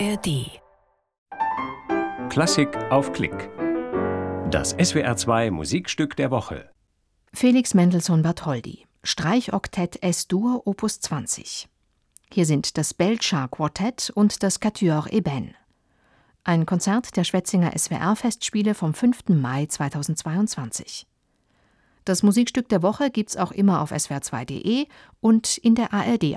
ARD. Klassik auf Klick. Das SWR2 Musikstück der Woche. Felix Mendelssohn Bartholdy. Streichoktett S-Dur Opus 20. Hier sind das Belchar Quartett und das Quatuor Eben. Ein Konzert der Schwetzinger SWR-Festspiele vom 5. Mai 2022. Das Musikstück der Woche gibt's auch immer auf swr2.de und in der ARD